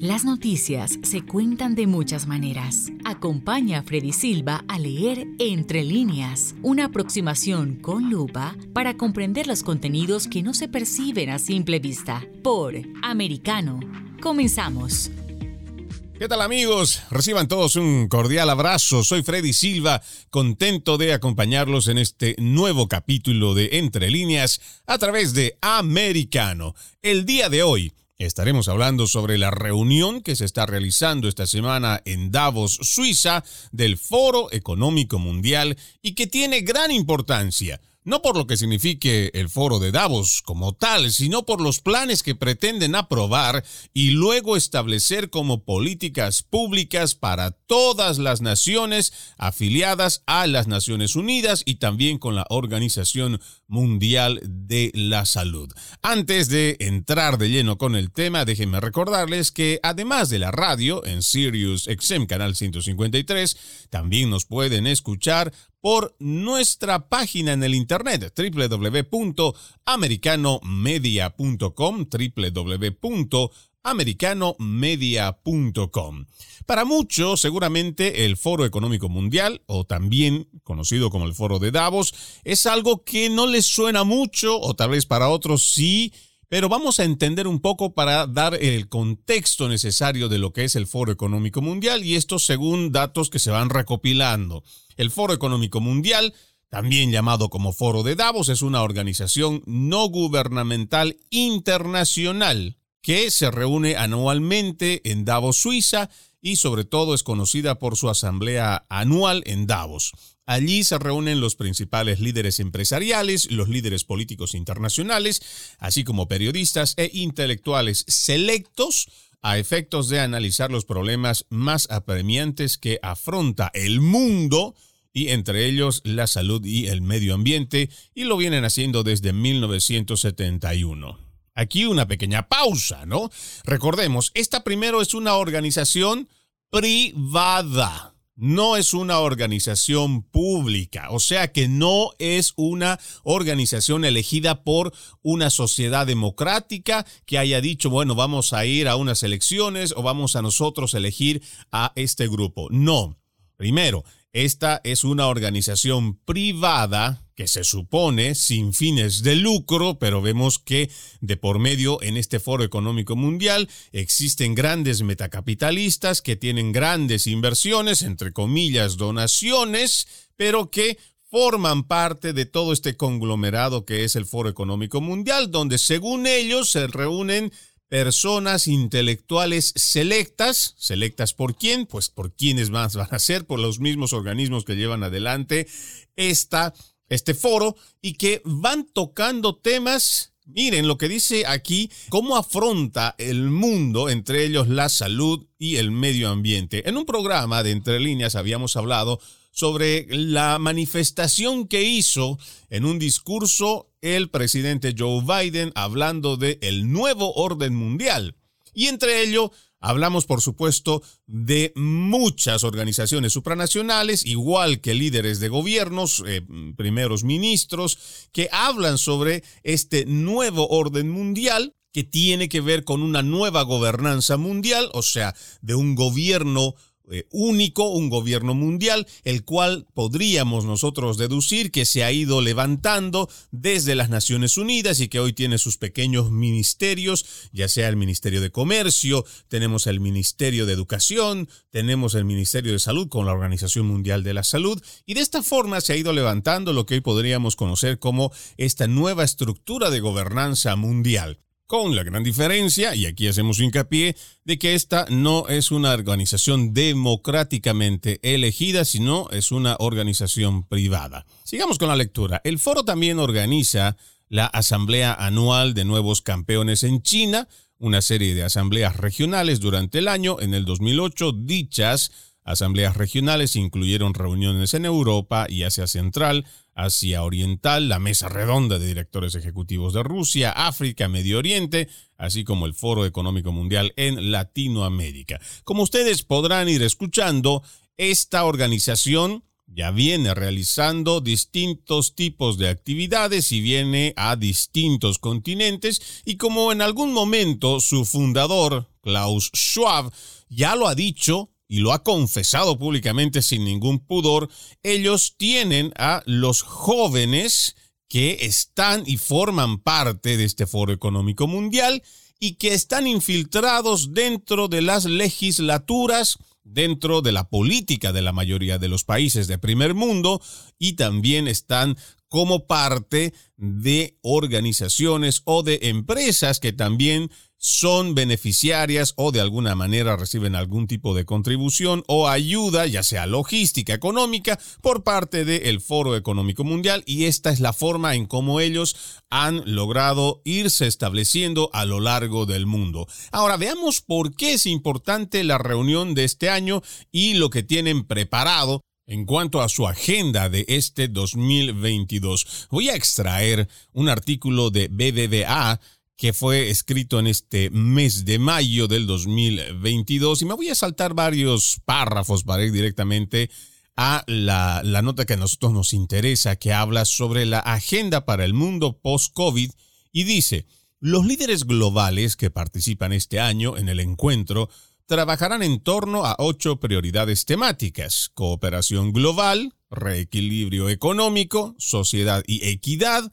Las noticias se cuentan de muchas maneras. Acompaña a Freddy Silva a leer Entre líneas, una aproximación con lupa para comprender los contenidos que no se perciben a simple vista. Por Americano. Comenzamos. ¿Qué tal amigos? Reciban todos un cordial abrazo. Soy Freddy Silva, contento de acompañarlos en este nuevo capítulo de Entre líneas a través de Americano. El día de hoy Estaremos hablando sobre la reunión que se está realizando esta semana en Davos, Suiza, del Foro Económico Mundial y que tiene gran importancia no por lo que signifique el foro de Davos como tal, sino por los planes que pretenden aprobar y luego establecer como políticas públicas para todas las naciones afiliadas a las Naciones Unidas y también con la Organización Mundial de la Salud. Antes de entrar de lleno con el tema, déjenme recordarles que además de la radio en Sirius XM Canal 153, también nos pueden escuchar por nuestra página en el internet www.americanomedia.com www.americanomedia.com. Para muchos, seguramente el Foro Económico Mundial, o también conocido como el Foro de Davos, es algo que no les suena mucho, o tal vez para otros sí, pero vamos a entender un poco para dar el contexto necesario de lo que es el Foro Económico Mundial y esto según datos que se van recopilando. El Foro Económico Mundial, también llamado como Foro de Davos, es una organización no gubernamental internacional que se reúne anualmente en Davos, Suiza, y sobre todo es conocida por su asamblea anual en Davos. Allí se reúnen los principales líderes empresariales, los líderes políticos internacionales, así como periodistas e intelectuales selectos a efectos de analizar los problemas más apremiantes que afronta el mundo y entre ellos la salud y el medio ambiente, y lo vienen haciendo desde 1971. Aquí una pequeña pausa, ¿no? Recordemos, esta primero es una organización privada no es una organización pública, o sea que no es una organización elegida por una sociedad democrática que haya dicho, bueno, vamos a ir a unas elecciones o vamos a nosotros elegir a este grupo. No. Primero, esta es una organización privada que se supone sin fines de lucro, pero vemos que de por medio en este foro económico mundial existen grandes metacapitalistas que tienen grandes inversiones, entre comillas, donaciones, pero que forman parte de todo este conglomerado que es el Foro Económico Mundial, donde según ellos se reúnen personas intelectuales selectas. ¿Selectas por quién? Pues por quiénes más van a ser, por los mismos organismos que llevan adelante esta, este foro y que van tocando temas Miren lo que dice aquí, cómo afronta el mundo, entre ellos la salud y el medio ambiente. En un programa de Entre líneas habíamos hablado sobre la manifestación que hizo en un discurso el presidente Joe Biden hablando de el nuevo orden mundial. Y entre ello hablamos, por supuesto, de muchas organizaciones supranacionales, igual que líderes de gobiernos, eh, primeros ministros, que hablan sobre este nuevo orden mundial que tiene que ver con una nueva gobernanza mundial, o sea, de un gobierno eh, único, un gobierno mundial, el cual podríamos nosotros deducir que se ha ido levantando desde las Naciones Unidas y que hoy tiene sus pequeños ministerios, ya sea el Ministerio de Comercio, tenemos el Ministerio de Educación, tenemos el Ministerio de Salud con la Organización Mundial de la Salud, y de esta forma se ha ido levantando lo que hoy podríamos conocer como esta nueva estructura de gobernanza mundial con la gran diferencia, y aquí hacemos hincapié, de que esta no es una organización democráticamente elegida, sino es una organización privada. Sigamos con la lectura. El foro también organiza la Asamblea Anual de Nuevos Campeones en China, una serie de asambleas regionales durante el año. En el 2008, dichas asambleas regionales incluyeron reuniones en Europa y Asia Central, Asia Oriental, la Mesa Redonda de Directores Ejecutivos de Rusia, África, Medio Oriente, así como el Foro Económico Mundial en Latinoamérica. Como ustedes podrán ir escuchando, esta organización ya viene realizando distintos tipos de actividades y viene a distintos continentes y como en algún momento su fundador, Klaus Schwab, ya lo ha dicho y lo ha confesado públicamente sin ningún pudor, ellos tienen a los jóvenes que están y forman parte de este foro económico mundial y que están infiltrados dentro de las legislaturas, dentro de la política de la mayoría de los países de primer mundo y también están como parte de organizaciones o de empresas que también son beneficiarias o de alguna manera reciben algún tipo de contribución o ayuda, ya sea logística, económica, por parte del Foro Económico Mundial y esta es la forma en cómo ellos han logrado irse estableciendo a lo largo del mundo. Ahora veamos por qué es importante la reunión de este año y lo que tienen preparado en cuanto a su agenda de este 2022. Voy a extraer un artículo de BBVA que fue escrito en este mes de mayo del 2022 y me voy a saltar varios párrafos para ir directamente a la, la nota que a nosotros nos interesa, que habla sobre la agenda para el mundo post-COVID. Y dice, los líderes globales que participan este año en el encuentro trabajarán en torno a ocho prioridades temáticas, cooperación global, reequilibrio económico, sociedad y equidad,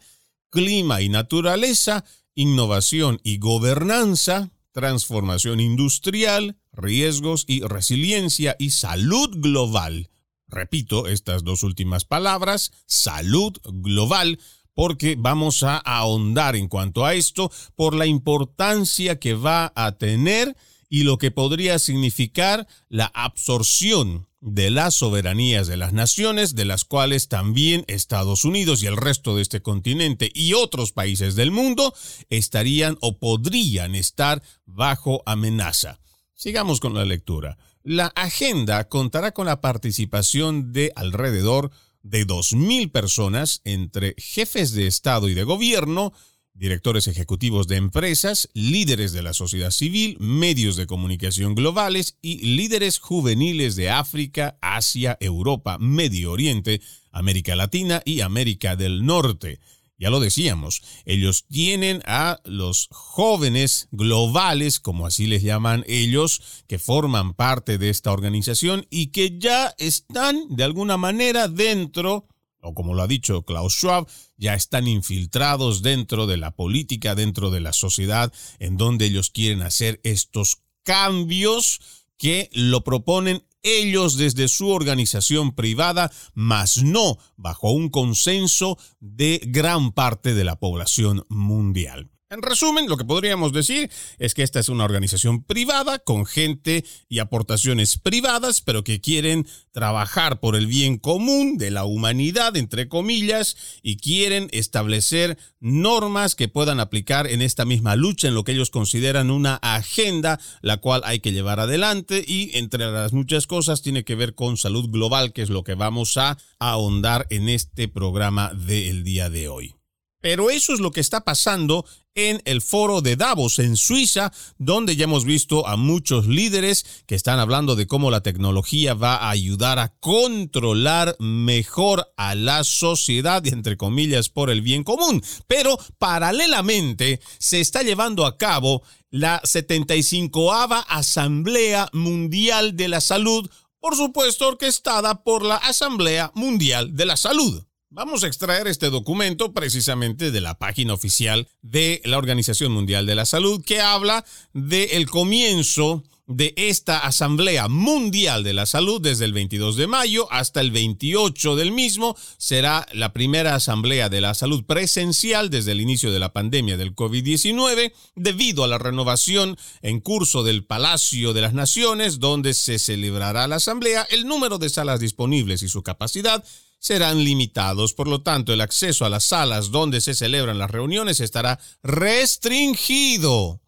clima y naturaleza, innovación y gobernanza, transformación industrial, riesgos y resiliencia y salud global. Repito estas dos últimas palabras, salud global, porque vamos a ahondar en cuanto a esto por la importancia que va a tener y lo que podría significar la absorción de las soberanías de las naciones, de las cuales también Estados Unidos y el resto de este continente y otros países del mundo estarían o podrían estar bajo amenaza. Sigamos con la lectura. La agenda contará con la participación de alrededor de 2.000 personas entre jefes de Estado y de gobierno, directores ejecutivos de empresas, líderes de la sociedad civil, medios de comunicación globales y líderes juveniles de África, Asia, Europa, Medio Oriente, América Latina y América del Norte. Ya lo decíamos, ellos tienen a los jóvenes globales, como así les llaman ellos, que forman parte de esta organización y que ya están de alguna manera dentro o como lo ha dicho Klaus Schwab, ya están infiltrados dentro de la política, dentro de la sociedad, en donde ellos quieren hacer estos cambios que lo proponen ellos desde su organización privada, mas no bajo un consenso de gran parte de la población mundial. En resumen, lo que podríamos decir es que esta es una organización privada con gente y aportaciones privadas, pero que quieren trabajar por el bien común de la humanidad, entre comillas, y quieren establecer normas que puedan aplicar en esta misma lucha, en lo que ellos consideran una agenda, la cual hay que llevar adelante y entre las muchas cosas tiene que ver con salud global, que es lo que vamos a ahondar en este programa del día de hoy. Pero eso es lo que está pasando en el foro de Davos en Suiza, donde ya hemos visto a muchos líderes que están hablando de cómo la tecnología va a ayudar a controlar mejor a la sociedad, entre comillas, por el bien común. Pero paralelamente se está llevando a cabo la 75 Asamblea Mundial de la Salud, por supuesto orquestada por la Asamblea Mundial de la Salud. Vamos a extraer este documento precisamente de la página oficial de la Organización Mundial de la Salud que habla del comienzo de esta Asamblea Mundial de la Salud desde el 22 de mayo hasta el 28 del mismo. Será la primera Asamblea de la Salud presencial desde el inicio de la pandemia del COVID-19 debido a la renovación en curso del Palacio de las Naciones donde se celebrará la Asamblea. El número de salas disponibles y su capacidad serán limitados. Por lo tanto, el acceso a las salas donde se celebran las reuniones estará restringido.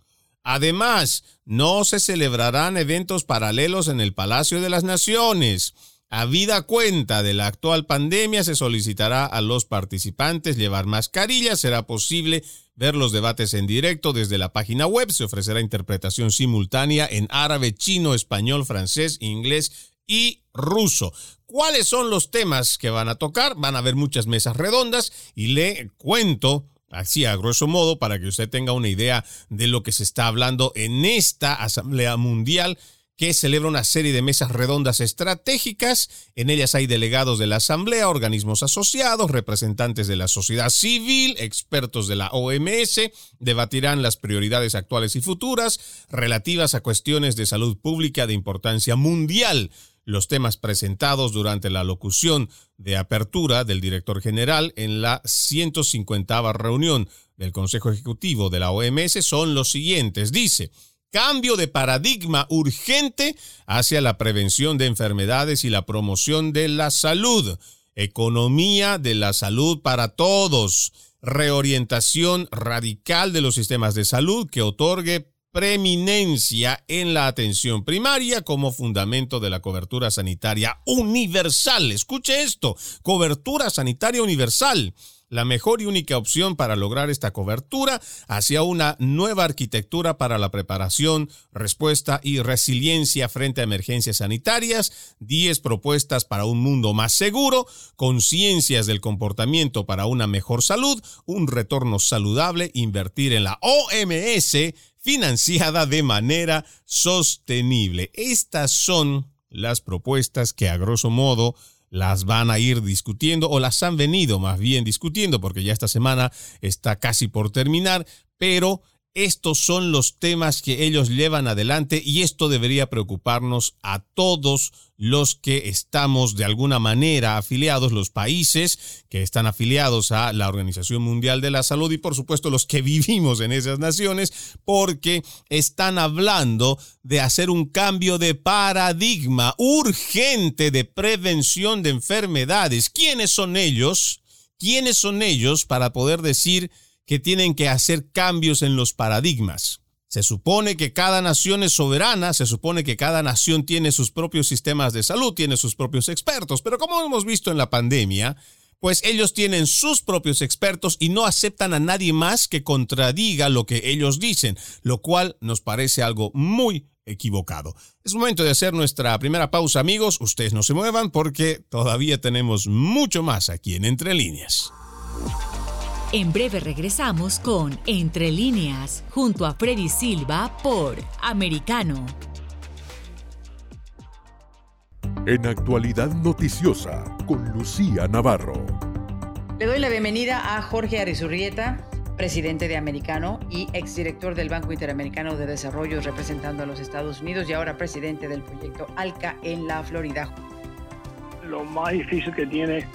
Además, no se celebrarán eventos paralelos en el Palacio de las Naciones. Habida cuenta de la actual pandemia, se solicitará a los participantes llevar mascarillas. Será posible ver los debates en directo desde la página web. Se ofrecerá interpretación simultánea en árabe, chino, español, francés, inglés y ruso. ¿Cuáles son los temas que van a tocar? Van a haber muchas mesas redondas y le cuento así a grosso modo para que usted tenga una idea de lo que se está hablando en esta Asamblea Mundial que celebra una serie de mesas redondas estratégicas. En ellas hay delegados de la Asamblea, organismos asociados, representantes de la sociedad civil, expertos de la OMS, debatirán las prioridades actuales y futuras relativas a cuestiones de salud pública de importancia mundial. Los temas presentados durante la locución de apertura del director general en la 150 reunión del Consejo Ejecutivo de la OMS son los siguientes. Dice, cambio de paradigma urgente hacia la prevención de enfermedades y la promoción de la salud, economía de la salud para todos, reorientación radical de los sistemas de salud que otorgue preeminencia en la atención primaria como fundamento de la cobertura sanitaria universal. Escuche esto, cobertura sanitaria universal la mejor y única opción para lograr esta cobertura hacia una nueva arquitectura para la preparación, respuesta y resiliencia frente a emergencias sanitarias, 10 propuestas para un mundo más seguro, conciencias del comportamiento para una mejor salud, un retorno saludable, invertir en la OMS financiada de manera sostenible. Estas son las propuestas que a grosso modo las van a ir discutiendo o las han venido más bien discutiendo porque ya esta semana está casi por terminar, pero estos son los temas que ellos llevan adelante y esto debería preocuparnos a todos los que estamos de alguna manera afiliados, los países que están afiliados a la Organización Mundial de la Salud y por supuesto los que vivimos en esas naciones, porque están hablando de hacer un cambio de paradigma urgente de prevención de enfermedades. ¿Quiénes son ellos? ¿Quiénes son ellos para poder decir que tienen que hacer cambios en los paradigmas. Se supone que cada nación es soberana, se supone que cada nación tiene sus propios sistemas de salud, tiene sus propios expertos, pero como hemos visto en la pandemia, pues ellos tienen sus propios expertos y no aceptan a nadie más que contradiga lo que ellos dicen, lo cual nos parece algo muy equivocado. Es momento de hacer nuestra primera pausa, amigos. Ustedes no se muevan porque todavía tenemos mucho más aquí en Entre Líneas. En breve regresamos con Entre líneas, junto a Freddy Silva por Americano. En actualidad noticiosa, con Lucía Navarro. Le doy la bienvenida a Jorge Arizurrieta, presidente de Americano y exdirector del Banco Interamericano de Desarrollo representando a los Estados Unidos y ahora presidente del proyecto ALCA en la Florida. Lo más difícil que tiene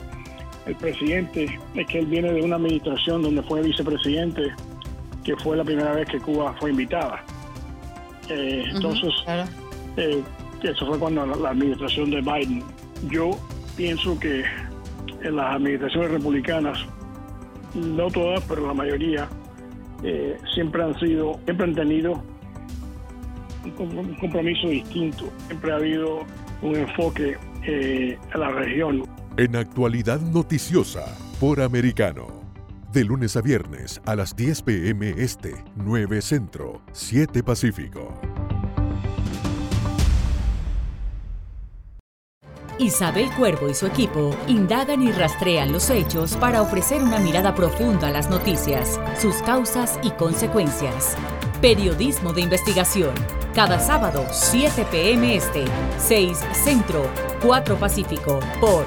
el presidente es que él viene de una administración donde fue vicepresidente, que fue la primera vez que Cuba fue invitada. Eh, entonces, eh, eso fue cuando la, administración de Biden. Yo pienso que en las administraciones republicanas, no todas, pero la mayoría, eh, siempre han sido, siempre han tenido un compromiso distinto, siempre ha habido un enfoque a la región. En actualidad noticiosa por Americano. De lunes a viernes a las 10 pm este, 9 Centro, 7 Pacífico. Isabel Cuervo y su equipo indagan y rastrean los hechos para ofrecer una mirada profunda a las noticias, sus causas y consecuencias. Periodismo de investigación. Cada sábado, 7 pm este, 6 Centro, 4 Pacífico, por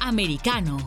Americano.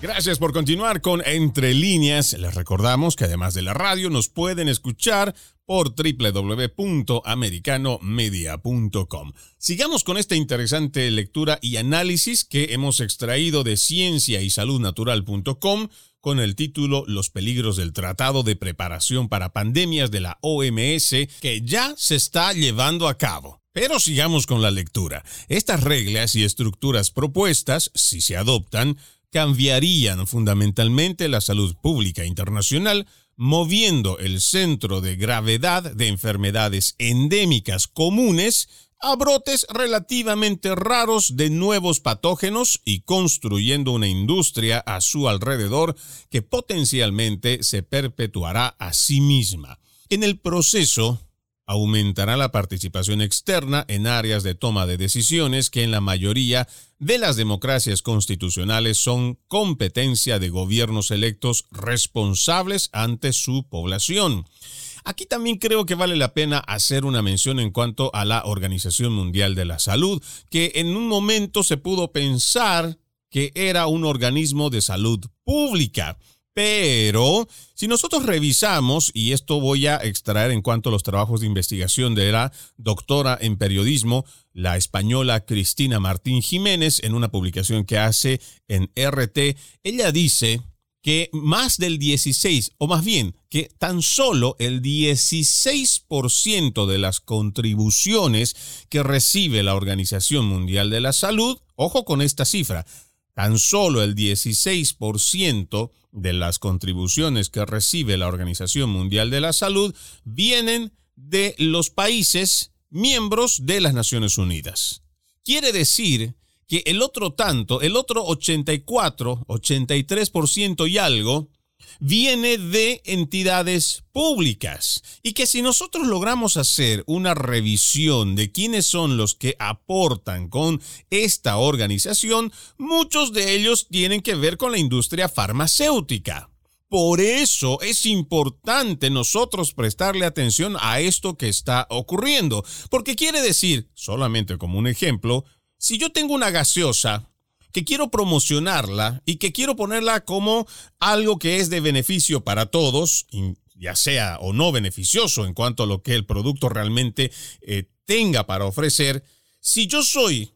Gracias por continuar con Entre líneas. Les recordamos que además de la radio nos pueden escuchar por www.americanomedia.com. Sigamos con esta interesante lectura y análisis que hemos extraído de ciencia y saludnatural.com con el título Los peligros del Tratado de Preparación para Pandemias de la OMS que ya se está llevando a cabo. Pero sigamos con la lectura. Estas reglas y estructuras propuestas, si se adoptan, cambiarían fundamentalmente la salud pública internacional, moviendo el centro de gravedad de enfermedades endémicas comunes a brotes relativamente raros de nuevos patógenos y construyendo una industria a su alrededor que potencialmente se perpetuará a sí misma. En el proceso, aumentará la participación externa en áreas de toma de decisiones que en la mayoría de las democracias constitucionales son competencia de gobiernos electos responsables ante su población. Aquí también creo que vale la pena hacer una mención en cuanto a la Organización Mundial de la Salud, que en un momento se pudo pensar que era un organismo de salud pública. Pero si nosotros revisamos, y esto voy a extraer en cuanto a los trabajos de investigación de la doctora en periodismo, la española Cristina Martín Jiménez, en una publicación que hace en RT, ella dice que más del 16, o más bien que tan solo el 16% de las contribuciones que recibe la Organización Mundial de la Salud, ojo con esta cifra, tan solo el 16% de las contribuciones que recibe la Organización Mundial de la Salud vienen de los países miembros de las Naciones Unidas. Quiere decir que el otro tanto, el otro 84, 83% y algo, viene de entidades públicas y que si nosotros logramos hacer una revisión de quiénes son los que aportan con esta organización, muchos de ellos tienen que ver con la industria farmacéutica. Por eso es importante nosotros prestarle atención a esto que está ocurriendo, porque quiere decir, solamente como un ejemplo, si yo tengo una gaseosa que quiero promocionarla y que quiero ponerla como algo que es de beneficio para todos, ya sea o no beneficioso en cuanto a lo que el producto realmente eh, tenga para ofrecer, si yo soy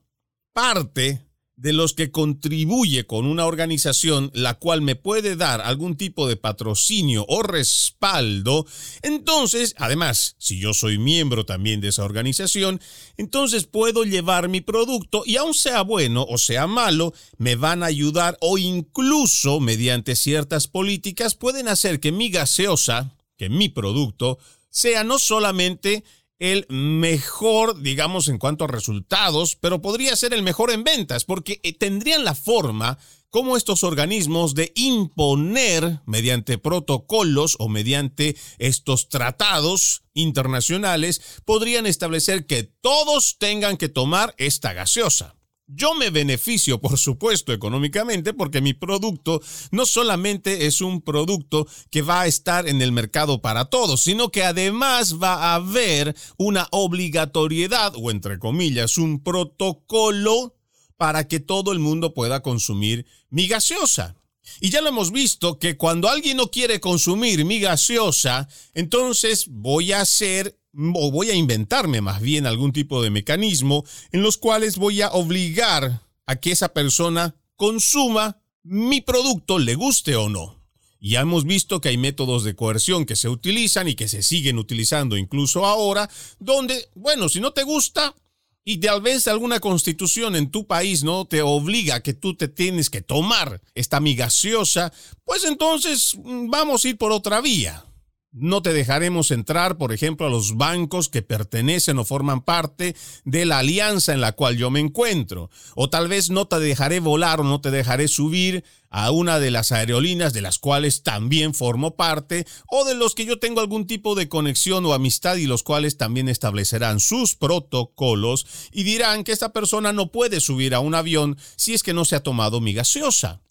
parte de los que contribuye con una organización la cual me puede dar algún tipo de patrocinio o respaldo, entonces, además, si yo soy miembro también de esa organización, entonces puedo llevar mi producto y aun sea bueno o sea malo, me van a ayudar o incluso mediante ciertas políticas pueden hacer que mi gaseosa, que mi producto, sea no solamente el mejor, digamos, en cuanto a resultados, pero podría ser el mejor en ventas, porque eh, tendrían la forma como estos organismos de imponer mediante protocolos o mediante estos tratados internacionales podrían establecer que todos tengan que tomar esta gaseosa. Yo me beneficio, por supuesto, económicamente porque mi producto no solamente es un producto que va a estar en el mercado para todos, sino que además va a haber una obligatoriedad o entre comillas un protocolo para que todo el mundo pueda consumir mi gaseosa. Y ya lo hemos visto que cuando alguien no quiere consumir mi gaseosa, entonces voy a hacer o voy a inventarme más bien algún tipo de mecanismo en los cuales voy a obligar a que esa persona consuma mi producto, le guste o no. Ya hemos visto que hay métodos de coerción que se utilizan y que se siguen utilizando incluso ahora, donde, bueno, si no te gusta y tal vez alguna constitución en tu país no te obliga a que tú te tienes que tomar esta mi gaseosa, pues entonces mm, vamos a ir por otra vía. No te dejaremos entrar, por ejemplo, a los bancos que pertenecen o forman parte de la alianza en la cual yo me encuentro. O tal vez no te dejaré volar o no te dejaré subir a una de las aerolíneas de las cuales también formo parte o de los que yo tengo algún tipo de conexión o amistad y los cuales también establecerán sus protocolos y dirán que esta persona no puede subir a un avión si es que no se ha tomado mi gaseosa.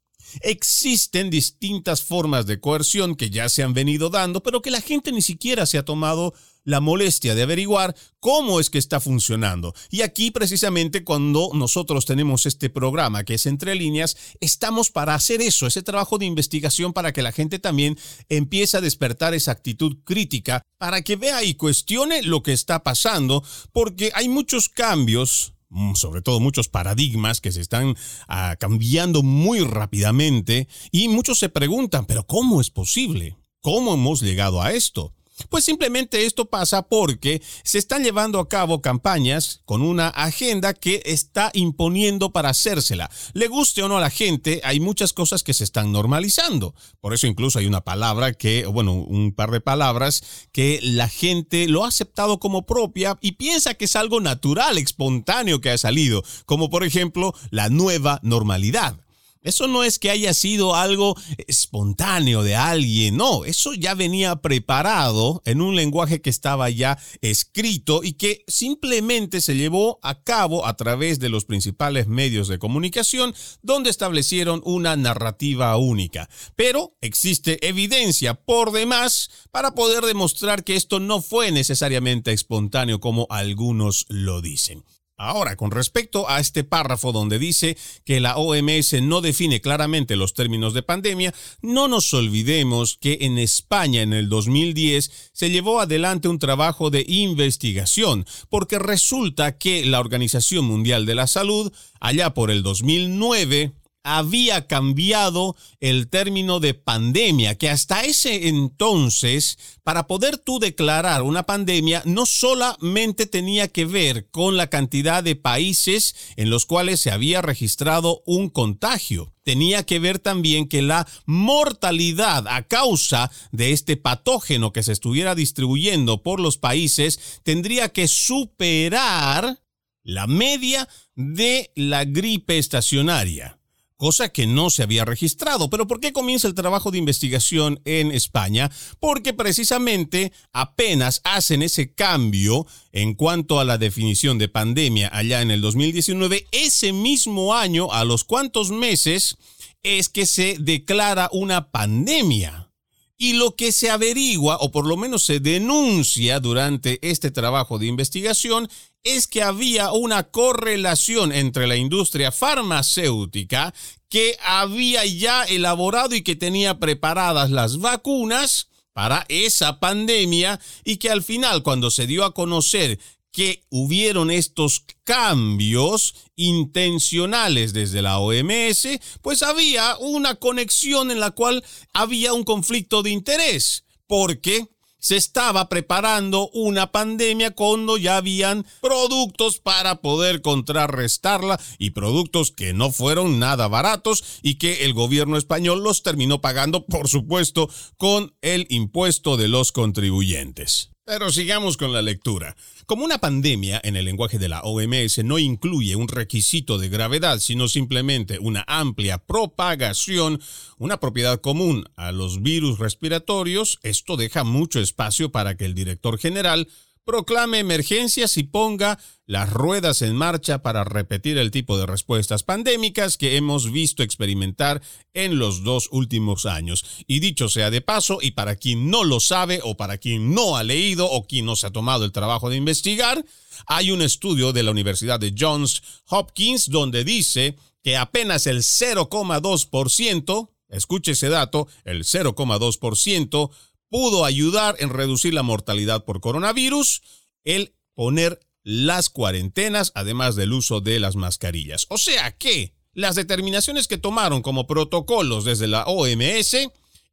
Existen distintas formas de coerción que ya se han venido dando, pero que la gente ni siquiera se ha tomado la molestia de averiguar cómo es que está funcionando. Y aquí precisamente cuando nosotros tenemos este programa que es entre líneas, estamos para hacer eso, ese trabajo de investigación para que la gente también empiece a despertar esa actitud crítica, para que vea y cuestione lo que está pasando, porque hay muchos cambios sobre todo muchos paradigmas que se están ah, cambiando muy rápidamente y muchos se preguntan, pero ¿cómo es posible? ¿Cómo hemos llegado a esto? Pues simplemente esto pasa porque se están llevando a cabo campañas con una agenda que está imponiendo para hacérsela. Le guste o no a la gente, hay muchas cosas que se están normalizando. Por eso incluso hay una palabra que, bueno, un par de palabras que la gente lo ha aceptado como propia y piensa que es algo natural, espontáneo que ha salido, como por ejemplo la nueva normalidad. Eso no es que haya sido algo espontáneo de alguien, no, eso ya venía preparado en un lenguaje que estaba ya escrito y que simplemente se llevó a cabo a través de los principales medios de comunicación donde establecieron una narrativa única. Pero existe evidencia por demás para poder demostrar que esto no fue necesariamente espontáneo como algunos lo dicen. Ahora, con respecto a este párrafo donde dice que la OMS no define claramente los términos de pandemia, no nos olvidemos que en España en el 2010 se llevó adelante un trabajo de investigación, porque resulta que la Organización Mundial de la Salud, allá por el 2009, había cambiado el término de pandemia, que hasta ese entonces, para poder tú declarar una pandemia, no solamente tenía que ver con la cantidad de países en los cuales se había registrado un contagio, tenía que ver también que la mortalidad a causa de este patógeno que se estuviera distribuyendo por los países tendría que superar la media de la gripe estacionaria cosa que no se había registrado. Pero ¿por qué comienza el trabajo de investigación en España? Porque precisamente apenas hacen ese cambio en cuanto a la definición de pandemia allá en el 2019, ese mismo año, a los cuantos meses, es que se declara una pandemia. Y lo que se averigua, o por lo menos se denuncia durante este trabajo de investigación, es que había una correlación entre la industria farmacéutica que había ya elaborado y que tenía preparadas las vacunas para esa pandemia y que al final cuando se dio a conocer que hubieron estos cambios intencionales desde la OMS, pues había una conexión en la cual había un conflicto de interés, porque se estaba preparando una pandemia cuando ya habían productos para poder contrarrestarla y productos que no fueron nada baratos y que el gobierno español los terminó pagando, por supuesto, con el impuesto de los contribuyentes. Pero sigamos con la lectura. Como una pandemia en el lenguaje de la OMS no incluye un requisito de gravedad, sino simplemente una amplia propagación, una propiedad común a los virus respiratorios, esto deja mucho espacio para que el director general proclame emergencias y ponga las ruedas en marcha para repetir el tipo de respuestas pandémicas que hemos visto experimentar en los dos últimos años. Y dicho sea de paso, y para quien no lo sabe o para quien no ha leído o quien no se ha tomado el trabajo de investigar, hay un estudio de la Universidad de Johns Hopkins donde dice que apenas el 0,2%, escuche ese dato, el 0,2% pudo ayudar en reducir la mortalidad por coronavirus, el poner las cuarentenas, además del uso de las mascarillas. O sea que las determinaciones que tomaron como protocolos desde la OMS,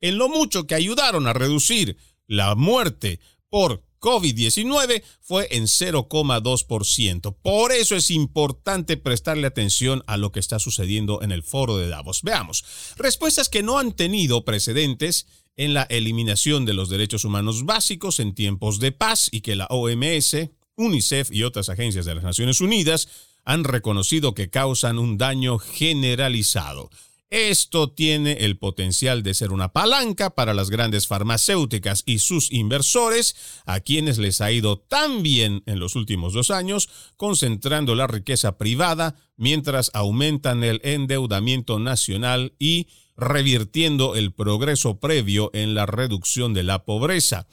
en lo mucho que ayudaron a reducir la muerte por COVID-19 fue en 0,2%. Por eso es importante prestarle atención a lo que está sucediendo en el foro de Davos. Veamos, respuestas que no han tenido precedentes en la eliminación de los derechos humanos básicos en tiempos de paz y que la OMS, UNICEF y otras agencias de las Naciones Unidas han reconocido que causan un daño generalizado. Esto tiene el potencial de ser una palanca para las grandes farmacéuticas y sus inversores, a quienes les ha ido tan bien en los últimos dos años, concentrando la riqueza privada mientras aumentan el endeudamiento nacional y revirtiendo el progreso previo en la reducción de la pobreza.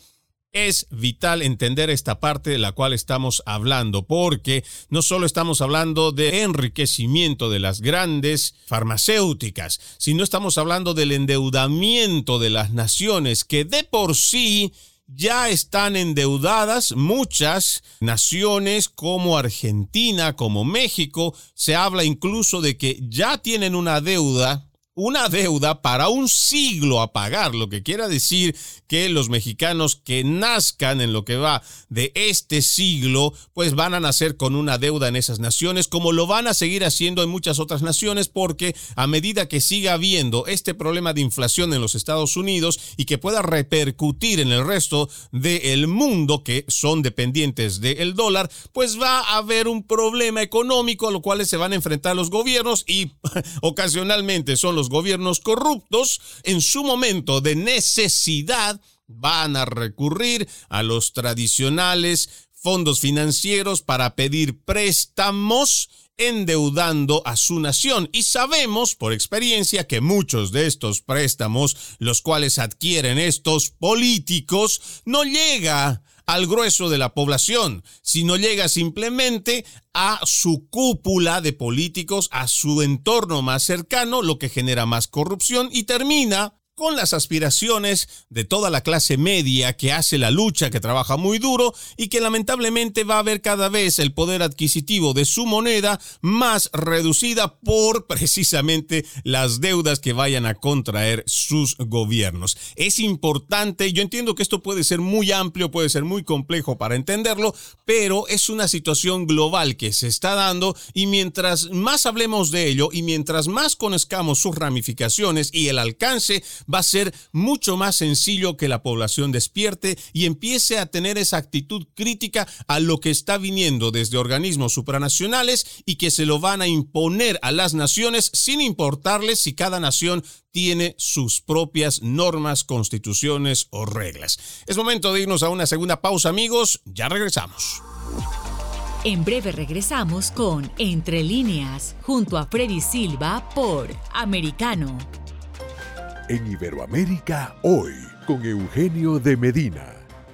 Es vital entender esta parte de la cual estamos hablando, porque no solo estamos hablando de enriquecimiento de las grandes farmacéuticas, sino estamos hablando del endeudamiento de las naciones que de por sí ya están endeudadas muchas naciones como Argentina, como México. Se habla incluso de que ya tienen una deuda una deuda para un siglo a pagar, lo que quiera decir que los mexicanos que nazcan en lo que va de este siglo, pues van a nacer con una deuda en esas naciones, como lo van a seguir haciendo en muchas otras naciones, porque a medida que siga habiendo este problema de inflación en los Estados Unidos y que pueda repercutir en el resto del mundo que son dependientes del dólar, pues va a haber un problema económico a lo cual se van a enfrentar los gobiernos y ocasionalmente son los gobiernos corruptos, en su momento de necesidad, van a recurrir a los tradicionales fondos financieros para pedir préstamos endeudando a su nación. Y sabemos por experiencia que muchos de estos préstamos, los cuales adquieren estos políticos, no llega al grueso de la población, sino llega simplemente a su cúpula de políticos, a su entorno más cercano, lo que genera más corrupción y termina con las aspiraciones de toda la clase media que hace la lucha, que trabaja muy duro y que lamentablemente va a ver cada vez el poder adquisitivo de su moneda más reducida por precisamente las deudas que vayan a contraer sus gobiernos. Es importante, yo entiendo que esto puede ser muy amplio, puede ser muy complejo para entenderlo, pero es una situación global que se está dando y mientras más hablemos de ello y mientras más conozcamos sus ramificaciones y el alcance, va a ser mucho más sencillo que la población despierte y empiece a tener esa actitud crítica a lo que está viniendo desde organismos supranacionales y que se lo van a imponer a las naciones sin importarles si cada nación tiene sus propias normas, constituciones o reglas. Es momento de irnos a una segunda pausa, amigos. Ya regresamos. En breve regresamos con Entre líneas, junto a Freddy Silva por Americano en Iberoamérica hoy con Eugenio de Medina.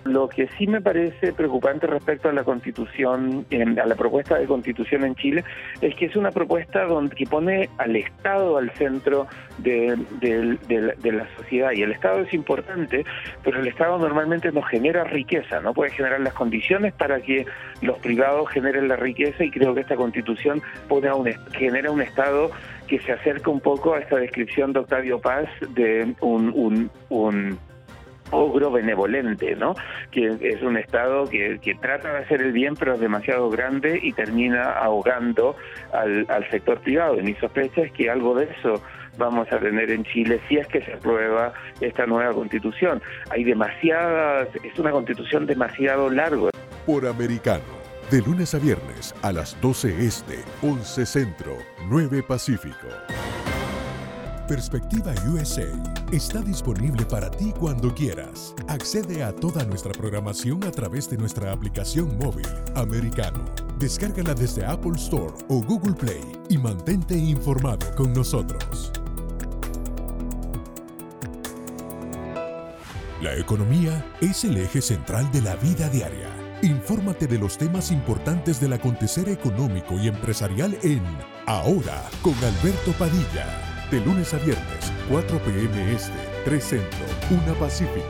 Lo que sí me parece preocupante respecto a la constitución, a la propuesta de constitución en Chile, es que es una propuesta donde, que pone al Estado al centro de, la sociedad. Y el Estado es importante, pero el Estado normalmente no genera riqueza, no puede generar las condiciones para que los privados generen la riqueza y creo que esta constitución pone a un, genera un Estado que se acerca un poco a esta descripción de Octavio Paz de un, ogro benevolente, ¿no? Que es un Estado que, que, trata de hacer el bien, pero es demasiado grande y termina ahogando al, al sector privado. Y mi sospecha es que algo de eso vamos a tener en Chile si es que se aprueba esta nueva constitución. Hay demasiadas, es una constitución demasiado larga. Por americano de lunes a viernes a las 12 Este, 11 Centro, 9 Pacífico. Perspectiva USA está disponible para ti cuando quieras. Accede a toda nuestra programación a través de nuestra aplicación móvil americano. Descárgala desde Apple Store o Google Play y mantente informado con nosotros. La economía es el eje central de la vida diaria Infórmate de los temas importantes del acontecer económico y empresarial en Ahora con Alberto Padilla. De lunes a viernes, 4 p.m. Este, 3 Centro, 1 Pacífico.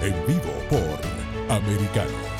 En vivo por Americano.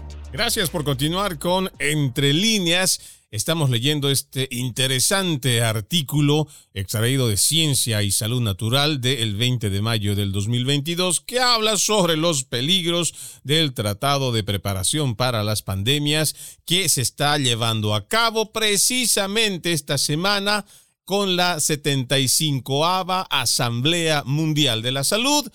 Gracias por continuar con Entre líneas. Estamos leyendo este interesante artículo extraído de Ciencia y Salud Natural del 20 de mayo del 2022 que habla sobre los peligros del Tratado de Preparación para las Pandemias que se está llevando a cabo precisamente esta semana con la 75 Asamblea Mundial de la Salud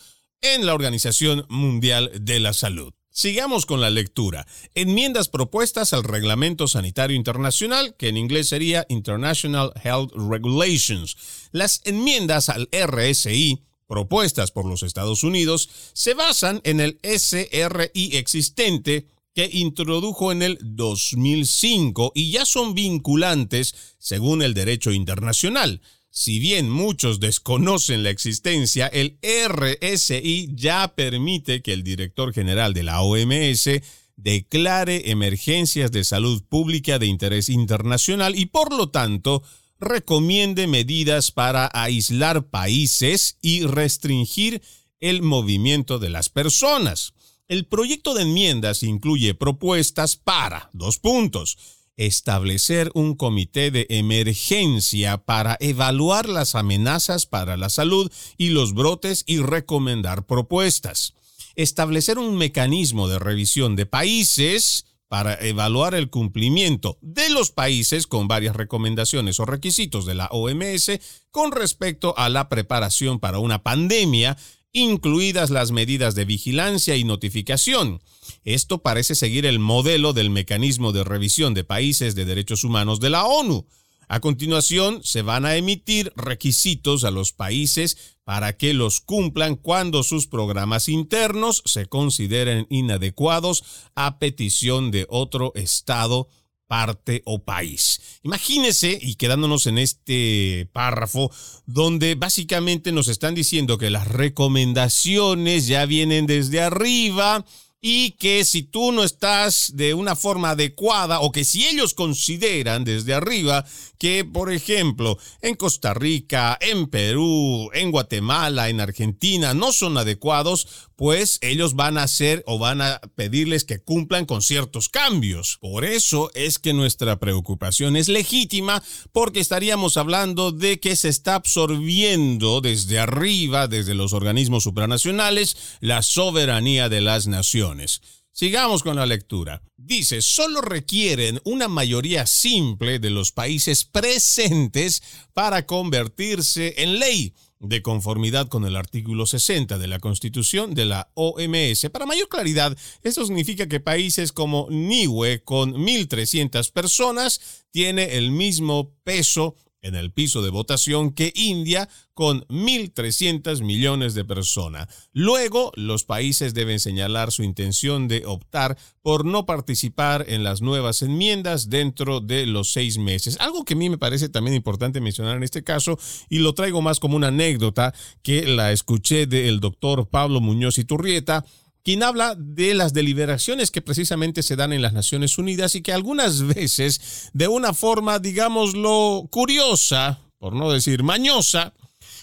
en la Organización Mundial de la Salud. Sigamos con la lectura. Enmiendas propuestas al Reglamento Sanitario Internacional, que en inglés sería International Health Regulations. Las enmiendas al RSI propuestas por los Estados Unidos se basan en el SRI existente que introdujo en el 2005 y ya son vinculantes según el derecho internacional. Si bien muchos desconocen la existencia, el RSI ya permite que el director general de la OMS declare emergencias de salud pública de interés internacional y por lo tanto recomiende medidas para aislar países y restringir el movimiento de las personas. El proyecto de enmiendas incluye propuestas para dos puntos establecer un comité de emergencia para evaluar las amenazas para la salud y los brotes y recomendar propuestas. Establecer un mecanismo de revisión de países para evaluar el cumplimiento de los países con varias recomendaciones o requisitos de la OMS con respecto a la preparación para una pandemia incluidas las medidas de vigilancia y notificación. Esto parece seguir el modelo del mecanismo de revisión de países de derechos humanos de la ONU. A continuación, se van a emitir requisitos a los países para que los cumplan cuando sus programas internos se consideren inadecuados a petición de otro Estado parte o país. Imagínese, y quedándonos en este párrafo, donde básicamente nos están diciendo que las recomendaciones ya vienen desde arriba y que si tú no estás de una forma adecuada o que si ellos consideran desde arriba que, por ejemplo, en Costa Rica, en Perú, en Guatemala, en Argentina no son adecuados, pues ellos van a hacer o van a pedirles que cumplan con ciertos cambios. Por eso es que nuestra preocupación es legítima porque estaríamos hablando de que se está absorbiendo desde arriba, desde los organismos supranacionales, la soberanía de las naciones. Sigamos con la lectura. Dice, solo requieren una mayoría simple de los países presentes para convertirse en ley de conformidad con el artículo 60 de la Constitución de la OMS. Para mayor claridad, esto significa que países como Niue, con 1.300 personas, tiene el mismo peso en el piso de votación que India con 1.300 millones de personas. Luego, los países deben señalar su intención de optar por no participar en las nuevas enmiendas dentro de los seis meses. Algo que a mí me parece también importante mencionar en este caso, y lo traigo más como una anécdota que la escuché del doctor Pablo Muñoz Iturrieta, quien habla de las deliberaciones que precisamente se dan en las Naciones Unidas y que algunas veces, de una forma, digámoslo, curiosa, por no decir mañosa,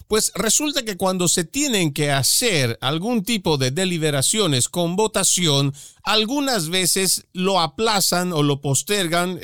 Pues resulta que cuando se tienen que hacer algún tipo de deliberaciones con votación, algunas veces lo aplazan o lo postergan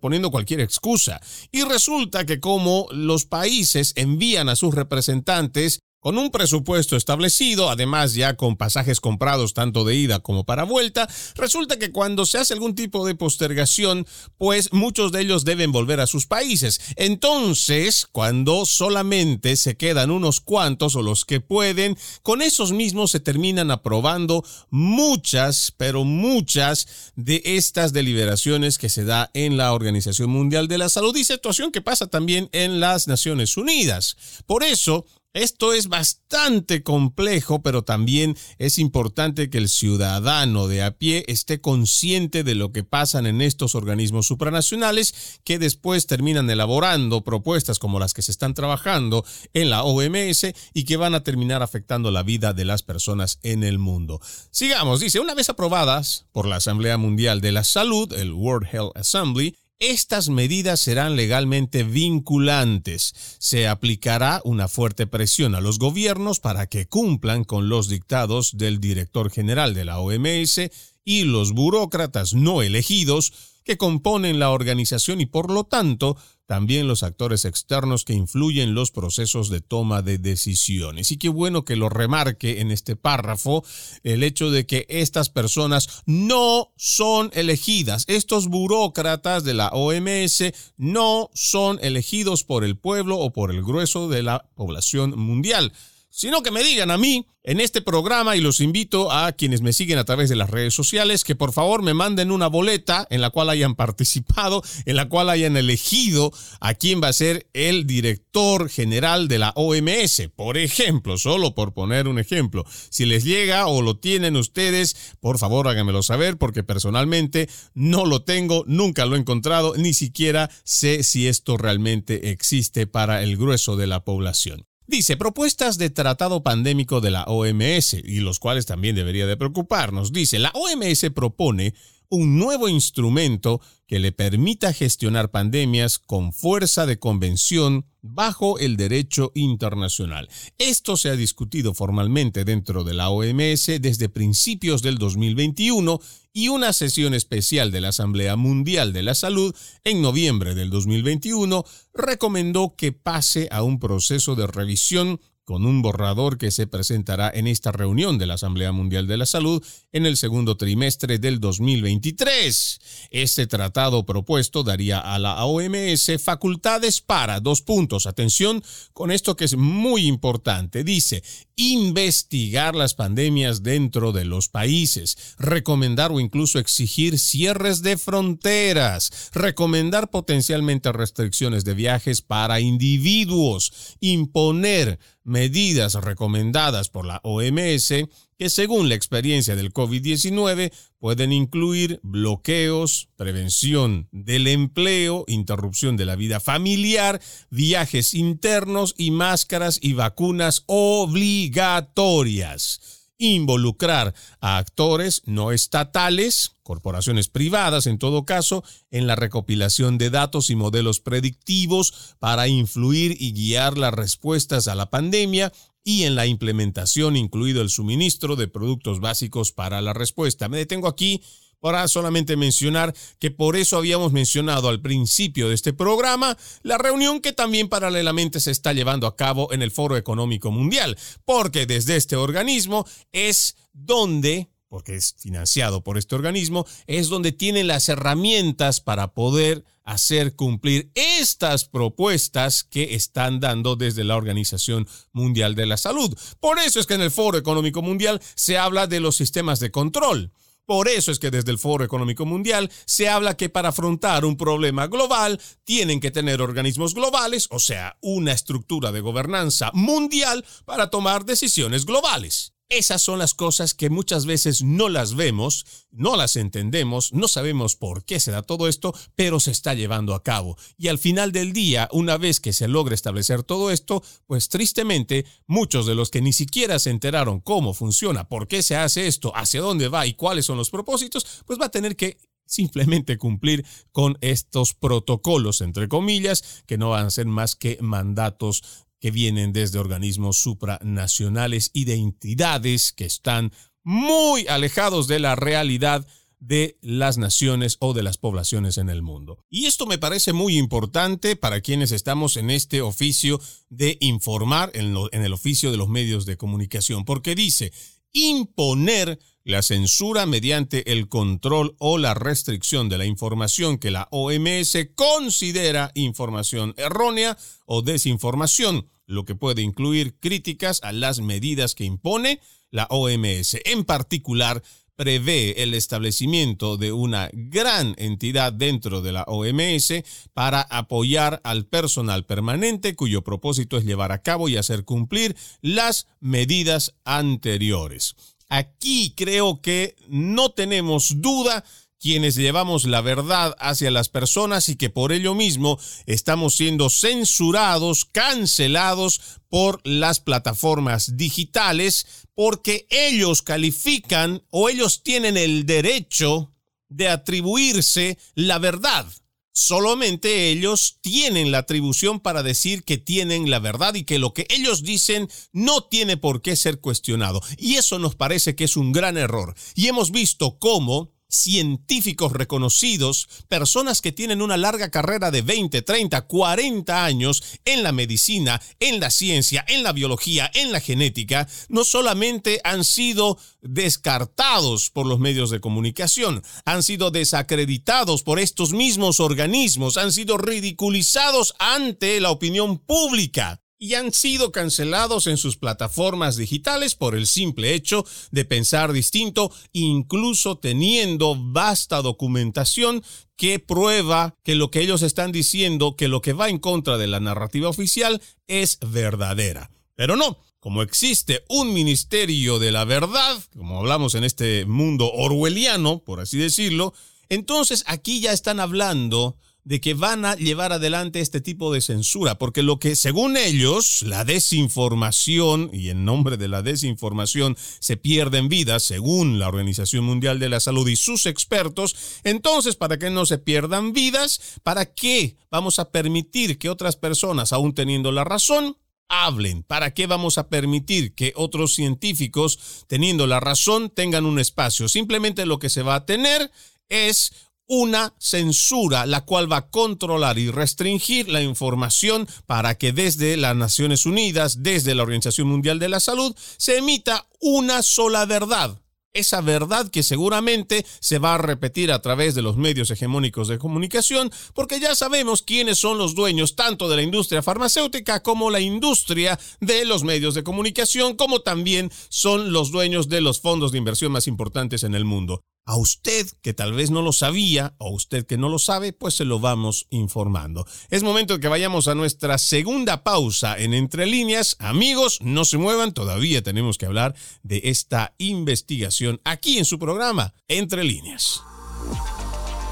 poniendo cualquier excusa. Y resulta que como los países envían a sus representantes con un presupuesto establecido, además ya con pasajes comprados tanto de ida como para vuelta, resulta que cuando se hace algún tipo de postergación, pues muchos de ellos deben volver a sus países. Entonces, cuando solamente se quedan unos cuantos o los que pueden, con esos mismos se terminan aprobando muchas, pero muchas de estas deliberaciones que se da en la Organización Mundial de la Salud y situación que pasa también en las Naciones Unidas. Por eso, esto es bastante complejo, pero también es importante que el ciudadano de a pie esté consciente de lo que pasan en estos organismos supranacionales que después terminan elaborando propuestas como las que se están trabajando en la OMS y que van a terminar afectando la vida de las personas en el mundo. Sigamos, dice, una vez aprobadas por la Asamblea Mundial de la Salud, el World Health Assembly, estas medidas serán legalmente vinculantes. Se aplicará una fuerte presión a los gobiernos para que cumplan con los dictados del director general de la OMS y los burócratas no elegidos que componen la organización y por lo tanto también los actores externos que influyen en los procesos de toma de decisiones. Y qué bueno que lo remarque en este párrafo el hecho de que estas personas no son elegidas. Estos burócratas de la OMS no son elegidos por el pueblo o por el grueso de la población mundial sino que me digan a mí en este programa y los invito a quienes me siguen a través de las redes sociales que por favor me manden una boleta en la cual hayan participado, en la cual hayan elegido a quién va a ser el director general de la OMS. Por ejemplo, solo por poner un ejemplo, si les llega o lo tienen ustedes, por favor háganmelo saber porque personalmente no lo tengo, nunca lo he encontrado, ni siquiera sé si esto realmente existe para el grueso de la población. Dice, propuestas de tratado pandémico de la OMS, y los cuales también debería de preocuparnos. Dice, la OMS propone un nuevo instrumento que le permita gestionar pandemias con fuerza de convención bajo el derecho internacional. Esto se ha discutido formalmente dentro de la OMS desde principios del 2021 y una sesión especial de la Asamblea Mundial de la Salud en noviembre del 2021 recomendó que pase a un proceso de revisión con un borrador que se presentará en esta reunión de la Asamblea Mundial de la Salud en el segundo trimestre del 2023. Este tratado propuesto daría a la OMS facultades para, dos puntos, atención con esto que es muy importante, dice, investigar las pandemias dentro de los países, recomendar o incluso exigir cierres de fronteras, recomendar potencialmente restricciones de viajes para individuos, imponer medidas recomendadas por la OMS que según la experiencia del COVID-19 pueden incluir bloqueos, prevención del empleo, interrupción de la vida familiar, viajes internos y máscaras y vacunas obligatorias. Involucrar a actores no estatales, corporaciones privadas en todo caso, en la recopilación de datos y modelos predictivos para influir y guiar las respuestas a la pandemia y en la implementación, incluido el suministro de productos básicos para la respuesta. Me detengo aquí para solamente mencionar que por eso habíamos mencionado al principio de este programa la reunión que también paralelamente se está llevando a cabo en el Foro Económico Mundial, porque desde este organismo es donde porque es financiado por este organismo, es donde tienen las herramientas para poder hacer cumplir estas propuestas que están dando desde la Organización Mundial de la Salud. Por eso es que en el Foro Económico Mundial se habla de los sistemas de control. Por eso es que desde el Foro Económico Mundial se habla que para afrontar un problema global tienen que tener organismos globales, o sea, una estructura de gobernanza mundial para tomar decisiones globales. Esas son las cosas que muchas veces no las vemos, no las entendemos, no sabemos por qué se da todo esto, pero se está llevando a cabo. Y al final del día, una vez que se logra establecer todo esto, pues tristemente muchos de los que ni siquiera se enteraron cómo funciona, por qué se hace esto, hacia dónde va y cuáles son los propósitos, pues va a tener que simplemente cumplir con estos protocolos, entre comillas, que no van a ser más que mandatos que vienen desde organismos supranacionales y de entidades que están muy alejados de la realidad de las naciones o de las poblaciones en el mundo. Y esto me parece muy importante para quienes estamos en este oficio de informar, en, el oficio de los medios de comunicación, porque dice imponer la censura mediante el control o la restricción de la información que la OMS considera información errónea o desinformación, lo que puede incluir críticas a las medidas que impone la OMS. En particular, prevé el establecimiento de una gran entidad dentro de la OMS para apoyar al personal permanente cuyo propósito es llevar a cabo y hacer cumplir las medidas anteriores. Aquí creo que no tenemos duda quienes llevamos la verdad hacia las personas y que por ello mismo estamos siendo censurados, cancelados por las plataformas digitales porque ellos califican o ellos tienen el derecho de atribuirse la verdad. Solamente ellos tienen la atribución para decir que tienen la verdad y que lo que ellos dicen no tiene por qué ser cuestionado. Y eso nos parece que es un gran error. Y hemos visto cómo científicos reconocidos, personas que tienen una larga carrera de 20, 30, 40 años en la medicina, en la ciencia, en la biología, en la genética, no solamente han sido descartados por los medios de comunicación, han sido desacreditados por estos mismos organismos, han sido ridiculizados ante la opinión pública y han sido cancelados en sus plataformas digitales por el simple hecho de pensar distinto, incluso teniendo vasta documentación que prueba que lo que ellos están diciendo, que lo que va en contra de la narrativa oficial es verdadera. Pero no, como existe un ministerio de la verdad, como hablamos en este mundo orwelliano, por así decirlo, entonces aquí ya están hablando de que van a llevar adelante este tipo de censura, porque lo que según ellos, la desinformación, y en nombre de la desinformación se pierden vidas, según la Organización Mundial de la Salud y sus expertos, entonces, ¿para que no se pierdan vidas? ¿Para qué vamos a permitir que otras personas, aún teniendo la razón, hablen? ¿Para qué vamos a permitir que otros científicos, teniendo la razón, tengan un espacio? Simplemente lo que se va a tener es una censura la cual va a controlar y restringir la información para que desde las Naciones Unidas, desde la Organización Mundial de la Salud, se emita una sola verdad. Esa verdad que seguramente se va a repetir a través de los medios hegemónicos de comunicación, porque ya sabemos quiénes son los dueños tanto de la industria farmacéutica como la industria de los medios de comunicación, como también son los dueños de los fondos de inversión más importantes en el mundo. A usted que tal vez no lo sabía o usted que no lo sabe, pues se lo vamos informando. Es momento de que vayamos a nuestra segunda pausa en Entre líneas. Amigos, no se muevan, todavía tenemos que hablar de esta investigación aquí en su programa Entre líneas.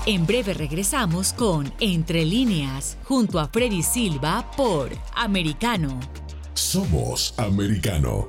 En breve regresamos con Entre líneas junto a Freddy Silva por Americano. Somos Americano.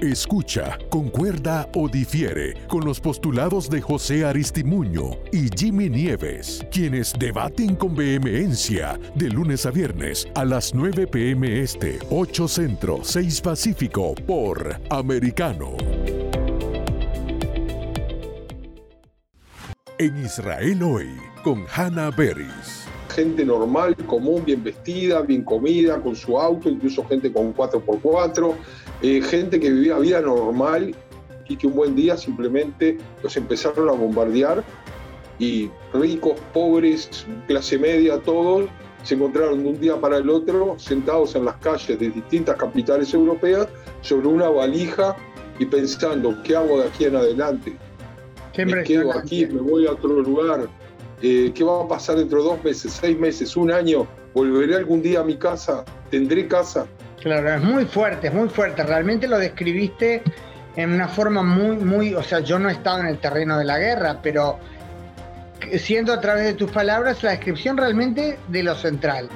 Escucha, concuerda o difiere con los postulados de José Aristimuño y Jimmy Nieves, quienes debaten con vehemencia de lunes a viernes a las 9 pm este, 8 centro, 6 pacífico por Americano. En Israel hoy, con Hannah Beris gente normal, común, bien vestida, bien comida, con su auto, incluso gente con 4x4, eh, gente que vivía vida normal y que un buen día simplemente los empezaron a bombardear y ricos, pobres, clase media, todos se encontraron de un día para el otro sentados en las calles de distintas capitales europeas sobre una valija y pensando, ¿qué hago de aquí en adelante? me quedo aquí, me voy a otro lugar. Eh, ¿Qué va a pasar dentro de dos meses, seis meses, un año? ¿Volveré algún día a mi casa? ¿Tendré casa? Claro, es muy fuerte, es muy fuerte. Realmente lo describiste en una forma muy, muy, o sea, yo no he estado en el terreno de la guerra, pero siendo a través de tus palabras la descripción realmente de lo central.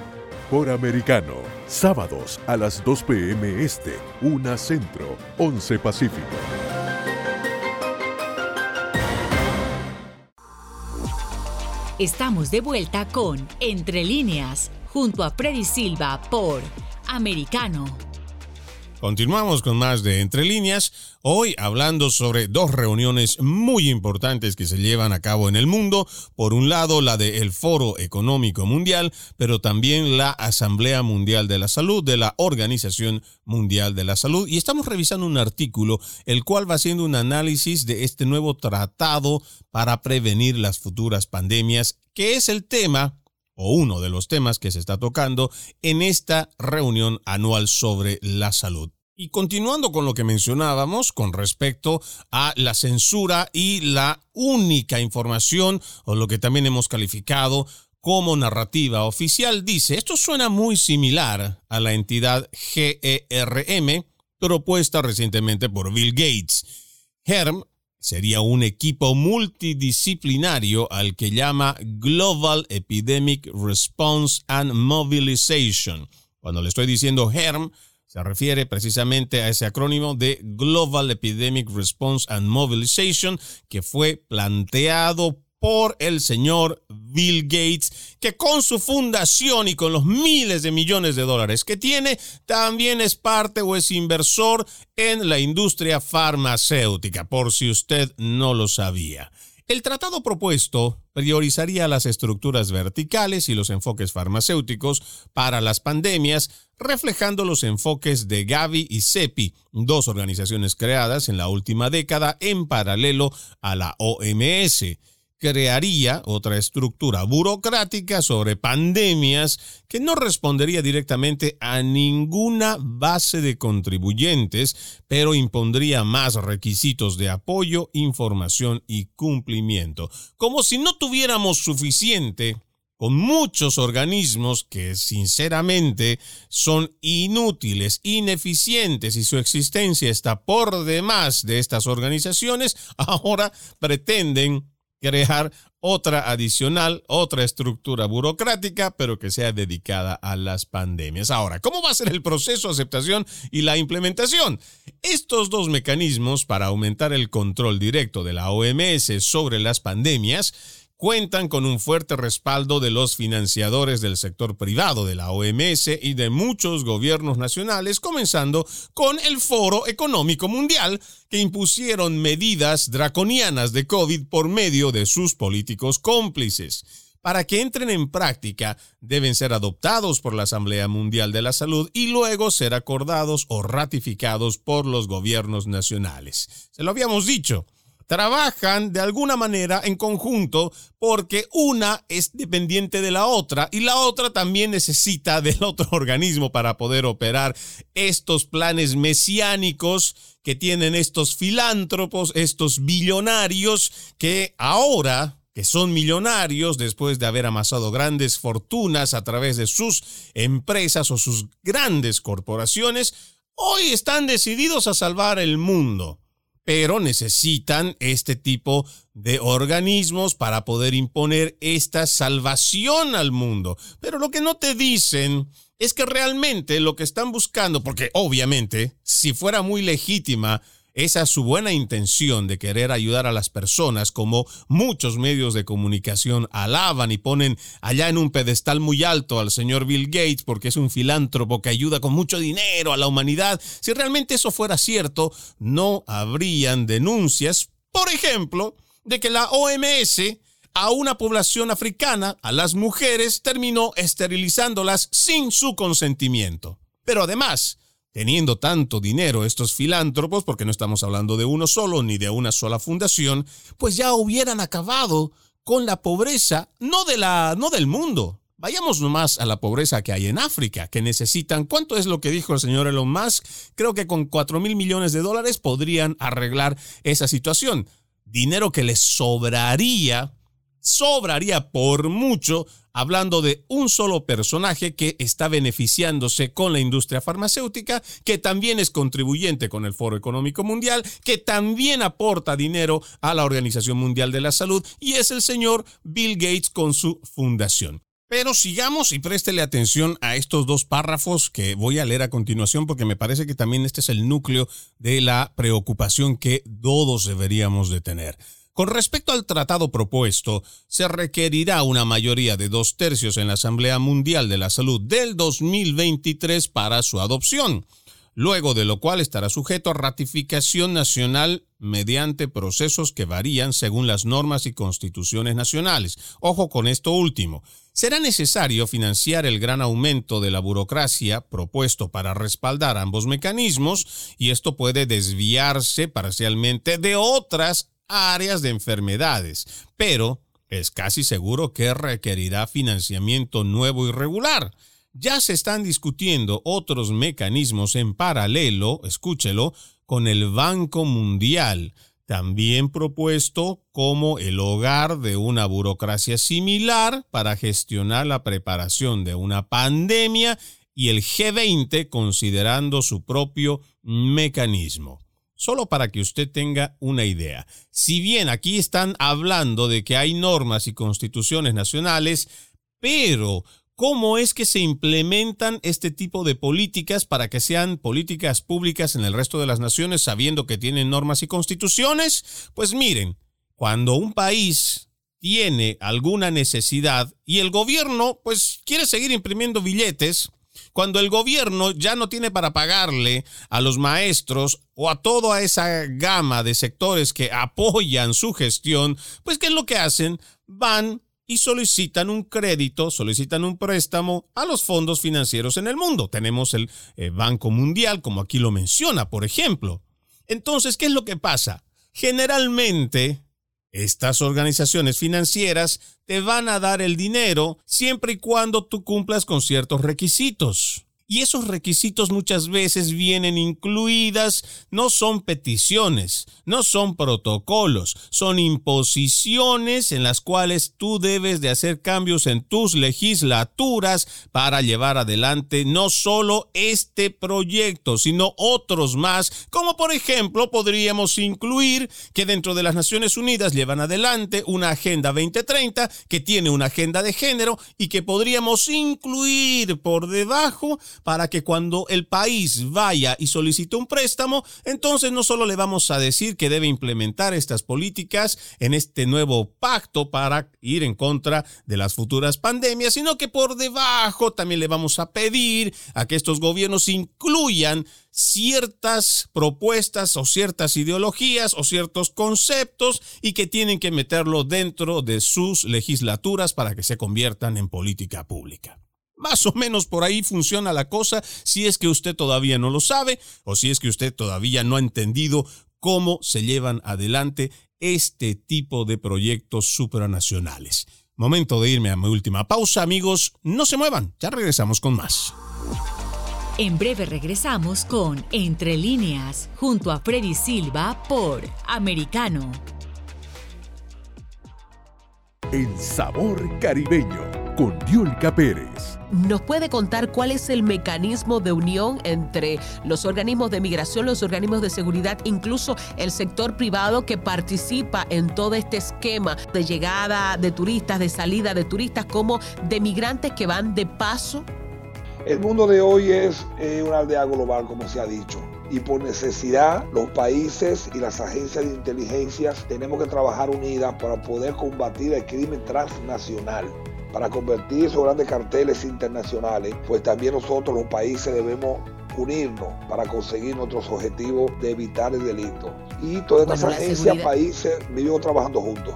Por Americano, sábados a las 2 p.m. Este, 1 Centro, 11 Pacífico. Estamos de vuelta con Entre líneas, junto a Freddy Silva por Americano. Continuamos con más de Entre líneas, hoy hablando sobre dos reuniones muy importantes que se llevan a cabo en el mundo. Por un lado, la del Foro Económico Mundial, pero también la Asamblea Mundial de la Salud de la Organización Mundial de la Salud. Y estamos revisando un artículo, el cual va haciendo un análisis de este nuevo tratado para prevenir las futuras pandemias, que es el tema o uno de los temas que se está tocando en esta reunión anual sobre la salud. Y continuando con lo que mencionábamos con respecto a la censura y la única información, o lo que también hemos calificado como narrativa oficial, dice, esto suena muy similar a la entidad GERM propuesta recientemente por Bill Gates. GERM sería un equipo multidisciplinario al que llama Global Epidemic Response and Mobilization. Cuando le estoy diciendo HERM, se refiere precisamente a ese acrónimo de Global Epidemic Response and Mobilization que fue planteado por el señor Bill Gates, que con su fundación y con los miles de millones de dólares que tiene, también es parte o es inversor en la industria farmacéutica, por si usted no lo sabía. El tratado propuesto priorizaría las estructuras verticales y los enfoques farmacéuticos para las pandemias, reflejando los enfoques de Gavi y CEPI, dos organizaciones creadas en la última década en paralelo a la OMS crearía otra estructura burocrática sobre pandemias que no respondería directamente a ninguna base de contribuyentes, pero impondría más requisitos de apoyo, información y cumplimiento, como si no tuviéramos suficiente con muchos organismos que sinceramente son inútiles, ineficientes y su existencia está por demás de estas organizaciones, ahora pretenden crear otra adicional, otra estructura burocrática, pero que sea dedicada a las pandemias. Ahora, ¿cómo va a ser el proceso de aceptación y la implementación? Estos dos mecanismos para aumentar el control directo de la OMS sobre las pandemias cuentan con un fuerte respaldo de los financiadores del sector privado de la OMS y de muchos gobiernos nacionales, comenzando con el Foro Económico Mundial, que impusieron medidas draconianas de COVID por medio de sus políticos cómplices. Para que entren en práctica, deben ser adoptados por la Asamblea Mundial de la Salud y luego ser acordados o ratificados por los gobiernos nacionales. Se lo habíamos dicho, trabajan de alguna manera en conjunto porque una es dependiente de la otra y la otra también necesita del otro organismo para poder operar estos planes mesiánicos que tienen estos filántropos, estos billonarios que ahora que son millonarios después de haber amasado grandes fortunas a través de sus empresas o sus grandes corporaciones, hoy están decididos a salvar el mundo pero necesitan este tipo de organismos para poder imponer esta salvación al mundo. Pero lo que no te dicen es que realmente lo que están buscando, porque obviamente, si fuera muy legítima esa su buena intención de querer ayudar a las personas, como muchos medios de comunicación alaban y ponen allá en un pedestal muy alto al señor Bill Gates porque es un filántropo que ayuda con mucho dinero a la humanidad. Si realmente eso fuera cierto, no habrían denuncias, por ejemplo, de que la OMS a una población africana, a las mujeres, terminó esterilizándolas sin su consentimiento. Pero además, teniendo tanto dinero estos filántropos, porque no estamos hablando de uno solo ni de una sola fundación, pues ya hubieran acabado con la pobreza, no de la no del mundo. Vayamos nomás a la pobreza que hay en África, que necesitan, ¿cuánto es lo que dijo el señor Elon Musk? Creo que con 4 mil millones de dólares podrían arreglar esa situación. Dinero que les sobraría sobraría por mucho hablando de un solo personaje que está beneficiándose con la industria farmacéutica, que también es contribuyente con el Foro Económico Mundial, que también aporta dinero a la Organización Mundial de la Salud y es el señor Bill Gates con su fundación. Pero sigamos y préstele atención a estos dos párrafos que voy a leer a continuación porque me parece que también este es el núcleo de la preocupación que todos deberíamos de tener. Con respecto al tratado propuesto, se requerirá una mayoría de dos tercios en la Asamblea Mundial de la Salud del 2023 para su adopción, luego de lo cual estará sujeto a ratificación nacional mediante procesos que varían según las normas y constituciones nacionales. Ojo con esto último. Será necesario financiar el gran aumento de la burocracia propuesto para respaldar ambos mecanismos y esto puede desviarse parcialmente de otras áreas de enfermedades, pero es casi seguro que requerirá financiamiento nuevo y regular. Ya se están discutiendo otros mecanismos en paralelo, escúchelo, con el Banco Mundial, también propuesto como el hogar de una burocracia similar para gestionar la preparación de una pandemia y el G20 considerando su propio mecanismo. Solo para que usted tenga una idea. Si bien aquí están hablando de que hay normas y constituciones nacionales, pero ¿cómo es que se implementan este tipo de políticas para que sean políticas públicas en el resto de las naciones sabiendo que tienen normas y constituciones? Pues miren, cuando un país tiene alguna necesidad y el gobierno pues quiere seguir imprimiendo billetes, cuando el gobierno ya no tiene para pagarle a los maestros o a toda esa gama de sectores que apoyan su gestión, pues ¿qué es lo que hacen? Van y solicitan un crédito, solicitan un préstamo a los fondos financieros en el mundo. Tenemos el eh, Banco Mundial, como aquí lo menciona, por ejemplo. Entonces, ¿qué es lo que pasa? Generalmente, estas organizaciones financieras te van a dar el dinero siempre y cuando tú cumplas con ciertos requisitos. Y esos requisitos muchas veces vienen incluidas, no son peticiones, no son protocolos, son imposiciones en las cuales tú debes de hacer cambios en tus legislaturas para llevar adelante no solo este proyecto, sino otros más, como por ejemplo podríamos incluir que dentro de las Naciones Unidas llevan adelante una Agenda 2030 que tiene una agenda de género y que podríamos incluir por debajo para que cuando el país vaya y solicite un préstamo, entonces no solo le vamos a decir que debe implementar estas políticas en este nuevo pacto para ir en contra de las futuras pandemias, sino que por debajo también le vamos a pedir a que estos gobiernos incluyan ciertas propuestas o ciertas ideologías o ciertos conceptos y que tienen que meterlo dentro de sus legislaturas para que se conviertan en política pública. Más o menos por ahí funciona la cosa si es que usted todavía no lo sabe o si es que usted todavía no ha entendido cómo se llevan adelante este tipo de proyectos supranacionales. Momento de irme a mi última pausa, amigos. No se muevan, ya regresamos con más. En breve regresamos con Entre líneas, junto a Freddy Silva por Americano. El sabor caribeño con Diolca Pérez. ¿Nos puede contar cuál es el mecanismo de unión entre los organismos de migración, los organismos de seguridad, incluso el sector privado que participa en todo este esquema de llegada de turistas, de salida de turistas, como de migrantes que van de paso? El mundo de hoy es eh, una aldea global, como se ha dicho y por necesidad los países y las agencias de inteligencia tenemos que trabajar unidas para poder combatir el crimen transnacional para convertir esos grandes carteles internacionales, pues también nosotros los países debemos unirnos para conseguir nuestros objetivos de evitar el delito. Y todas estas agencias, países, vivimos trabajando juntos.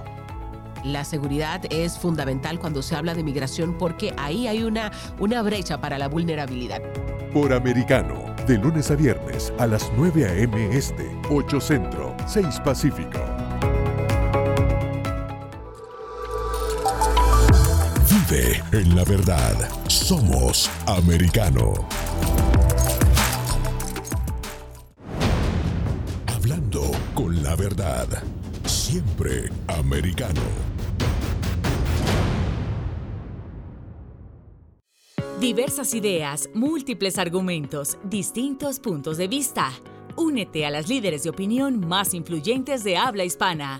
La seguridad es fundamental cuando se habla de migración porque ahí hay una, una brecha para la vulnerabilidad. Por americano De lunes a viernes a las 9 a.m. Este, 8 Centro, 6 Pacífico. En la verdad. Somos americano. Hablando con la verdad. Siempre americano. Diversas ideas, múltiples argumentos, distintos puntos de vista. Únete a las líderes de opinión más influyentes de habla hispana.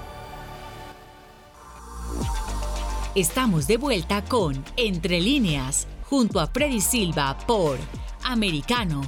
Estamos de vuelta con Entre líneas, junto a Freddy Silva por Americano.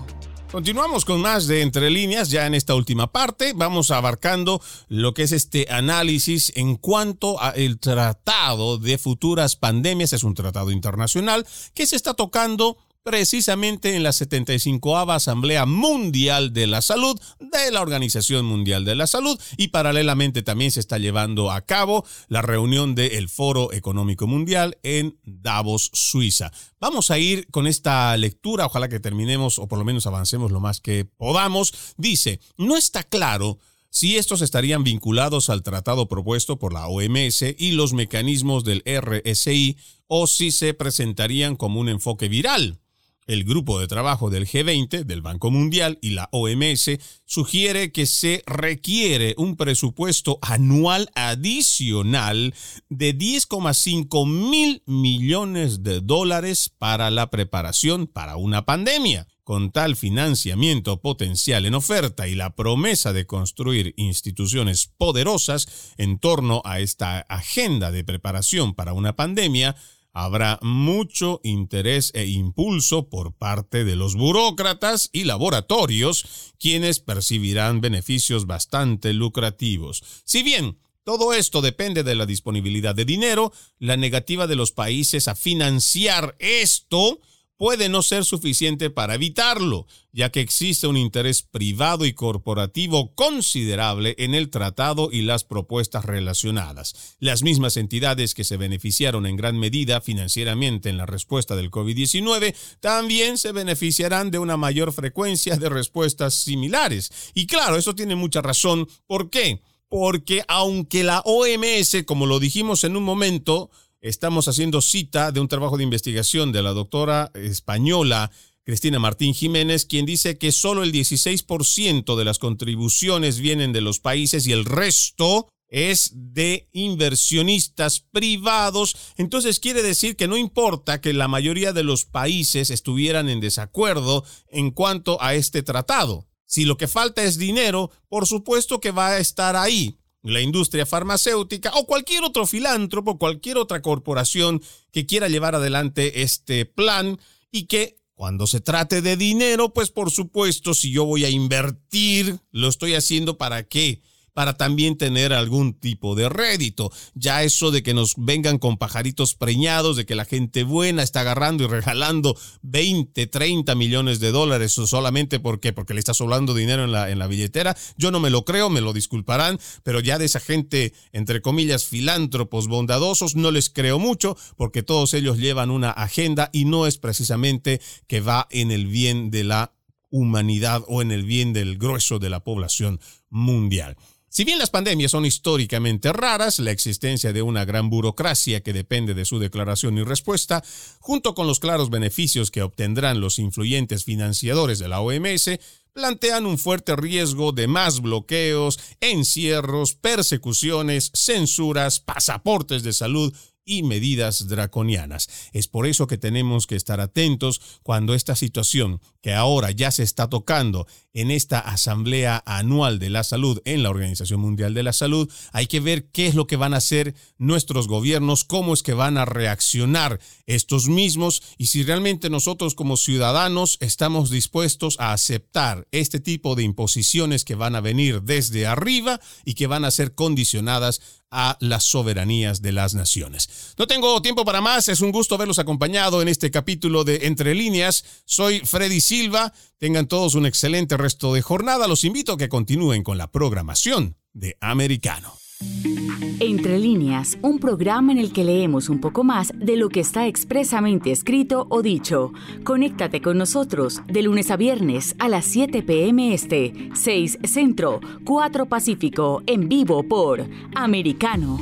Continuamos con más de Entre líneas, ya en esta última parte vamos abarcando lo que es este análisis en cuanto al tratado de futuras pandemias, es un tratado internacional que se está tocando precisamente en la 75 Asamblea Mundial de la Salud de la Organización Mundial de la Salud y paralelamente también se está llevando a cabo la reunión del Foro Económico Mundial en Davos, Suiza. Vamos a ir con esta lectura, ojalá que terminemos o por lo menos avancemos lo más que podamos. Dice, no está claro si estos estarían vinculados al tratado propuesto por la OMS y los mecanismos del RSI o si se presentarían como un enfoque viral. El grupo de trabajo del G20, del Banco Mundial y la OMS sugiere que se requiere un presupuesto anual adicional de 10,5 mil millones de dólares para la preparación para una pandemia. Con tal financiamiento potencial en oferta y la promesa de construir instituciones poderosas en torno a esta agenda de preparación para una pandemia, habrá mucho interés e impulso por parte de los burócratas y laboratorios, quienes percibirán beneficios bastante lucrativos. Si bien todo esto depende de la disponibilidad de dinero, la negativa de los países a financiar esto puede no ser suficiente para evitarlo, ya que existe un interés privado y corporativo considerable en el tratado y las propuestas relacionadas. Las mismas entidades que se beneficiaron en gran medida financieramente en la respuesta del COVID-19 también se beneficiarán de una mayor frecuencia de respuestas similares. Y claro, eso tiene mucha razón. ¿Por qué? Porque aunque la OMS, como lo dijimos en un momento, Estamos haciendo cita de un trabajo de investigación de la doctora española Cristina Martín Jiménez, quien dice que solo el 16% de las contribuciones vienen de los países y el resto es de inversionistas privados. Entonces quiere decir que no importa que la mayoría de los países estuvieran en desacuerdo en cuanto a este tratado. Si lo que falta es dinero, por supuesto que va a estar ahí la industria farmacéutica o cualquier otro filántropo, cualquier otra corporación que quiera llevar adelante este plan y que cuando se trate de dinero, pues por supuesto, si yo voy a invertir, lo estoy haciendo para qué? Para también tener algún tipo de rédito. Ya eso de que nos vengan con pajaritos preñados, de que la gente buena está agarrando y regalando 20, 30 millones de dólares solamente porque, porque le está sobrando dinero en la, en la billetera, yo no me lo creo, me lo disculparán, pero ya de esa gente, entre comillas, filántropos bondadosos, no les creo mucho porque todos ellos llevan una agenda y no es precisamente que va en el bien de la humanidad o en el bien del grueso de la población mundial. Si bien las pandemias son históricamente raras, la existencia de una gran burocracia que depende de su declaración y respuesta, junto con los claros beneficios que obtendrán los influyentes financiadores de la OMS, plantean un fuerte riesgo de más bloqueos, encierros, persecuciones, censuras, pasaportes de salud y medidas draconianas. Es por eso que tenemos que estar atentos cuando esta situación que ahora ya se está tocando en esta Asamblea Anual de la Salud en la Organización Mundial de la Salud, hay que ver qué es lo que van a hacer nuestros gobiernos, cómo es que van a reaccionar estos mismos y si realmente nosotros como ciudadanos estamos dispuestos a aceptar este tipo de imposiciones que van a venir desde arriba y que van a ser condicionadas a las soberanías de las naciones. No tengo tiempo para más, es un gusto verlos acompañado en este capítulo de Entre líneas. Soy Freddy Silva, tengan todos un excelente resto de jornada, los invito a que continúen con la programación de Americano. Entre líneas, un programa en el que leemos un poco más de lo que está expresamente escrito o dicho. Conéctate con nosotros de lunes a viernes a las 7 p.m. Este, 6 Centro, 4 Pacífico, en vivo por Americano.